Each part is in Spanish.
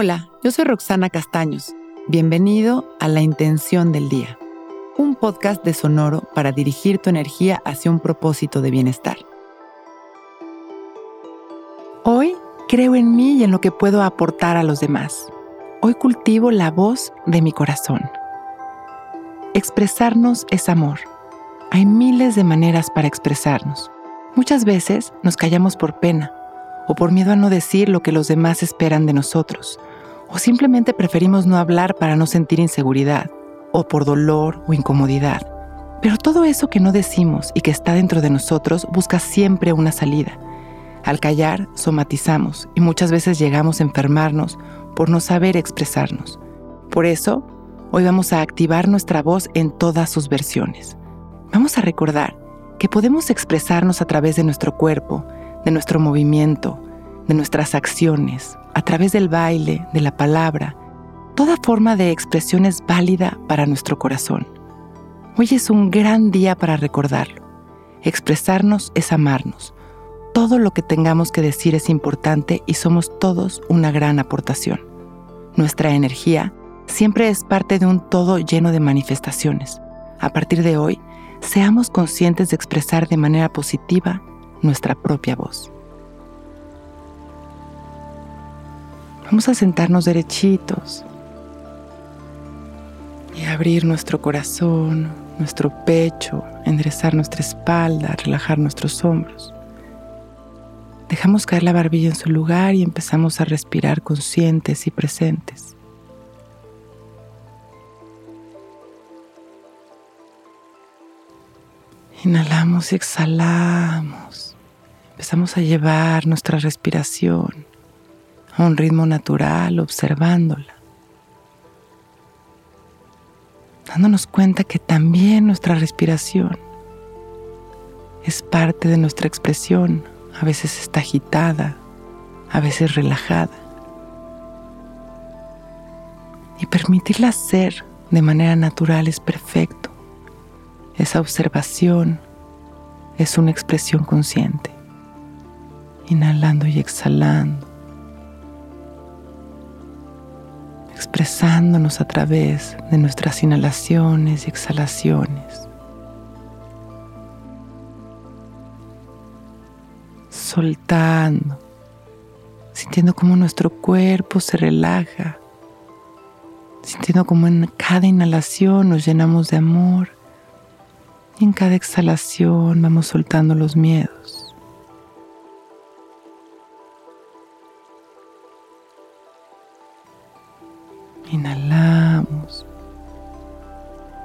Hola, yo soy Roxana Castaños. Bienvenido a La Intención del Día, un podcast de Sonoro para dirigir tu energía hacia un propósito de bienestar. Hoy creo en mí y en lo que puedo aportar a los demás. Hoy cultivo la voz de mi corazón. Expresarnos es amor. Hay miles de maneras para expresarnos. Muchas veces nos callamos por pena o por miedo a no decir lo que los demás esperan de nosotros o simplemente preferimos no hablar para no sentir inseguridad, o por dolor o incomodidad. Pero todo eso que no decimos y que está dentro de nosotros busca siempre una salida. Al callar, somatizamos y muchas veces llegamos a enfermarnos por no saber expresarnos. Por eso, hoy vamos a activar nuestra voz en todas sus versiones. Vamos a recordar que podemos expresarnos a través de nuestro cuerpo, de nuestro movimiento, de nuestras acciones, a través del baile, de la palabra. Toda forma de expresión es válida para nuestro corazón. Hoy es un gran día para recordarlo. Expresarnos es amarnos. Todo lo que tengamos que decir es importante y somos todos una gran aportación. Nuestra energía siempre es parte de un todo lleno de manifestaciones. A partir de hoy, seamos conscientes de expresar de manera positiva nuestra propia voz. Vamos a sentarnos derechitos y abrir nuestro corazón, nuestro pecho, enderezar nuestra espalda, relajar nuestros hombros. Dejamos caer la barbilla en su lugar y empezamos a respirar conscientes y presentes. Inhalamos y exhalamos. Empezamos a llevar nuestra respiración a un ritmo natural, observándola, dándonos cuenta que también nuestra respiración es parte de nuestra expresión, a veces está agitada, a veces relajada. Y permitirla ser de manera natural es perfecto. Esa observación es una expresión consciente. Inhalando y exhalando. Expresándonos a través de nuestras inhalaciones y exhalaciones. Soltando, sintiendo cómo nuestro cuerpo se relaja, sintiendo cómo en cada inhalación nos llenamos de amor y en cada exhalación vamos soltando los miedos. Inhalamos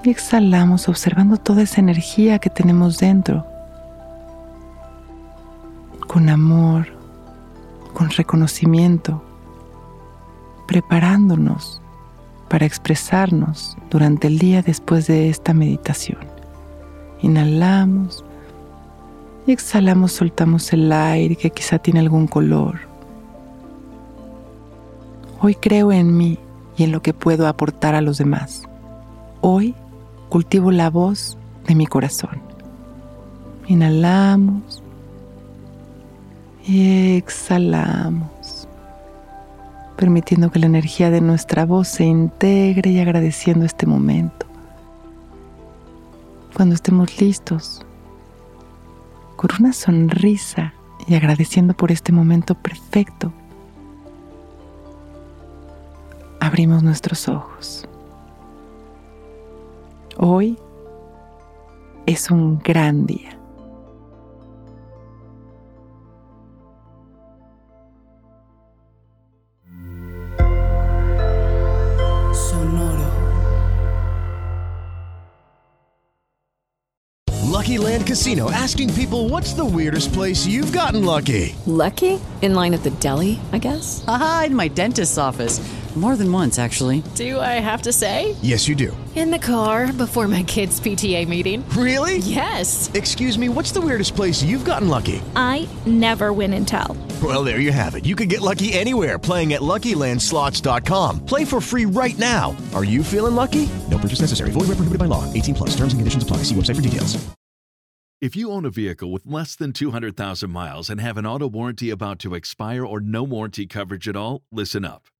y exhalamos observando toda esa energía que tenemos dentro, con amor, con reconocimiento, preparándonos para expresarnos durante el día después de esta meditación. Inhalamos y exhalamos, soltamos el aire que quizá tiene algún color. Hoy creo en mí y en lo que puedo aportar a los demás. Hoy cultivo la voz de mi corazón. Inhalamos y exhalamos, permitiendo que la energía de nuestra voz se integre y agradeciendo este momento. Cuando estemos listos, con una sonrisa y agradeciendo por este momento perfecto, abrimos nuestros ojos. Hoy es un gran día. Lucky Land Casino asking people what's the weirdest place you've gotten lucky? Lucky? In line at the deli, I guess? Aha, in my dentist's office. More than once, actually. Do I have to say? Yes, you do. In the car before my kids' PTA meeting. Really? Yes. Excuse me, what's the weirdest place you've gotten lucky? I never win and tell. Well, there you have it. You can get lucky anywhere playing at LuckyLandSlots.com. Play for free right now. Are you feeling lucky? No purchase necessary. Void where prohibited by law. 18 plus. Terms and conditions apply. See website for details. If you own a vehicle with less than 200,000 miles and have an auto warranty about to expire or no warranty coverage at all, listen up.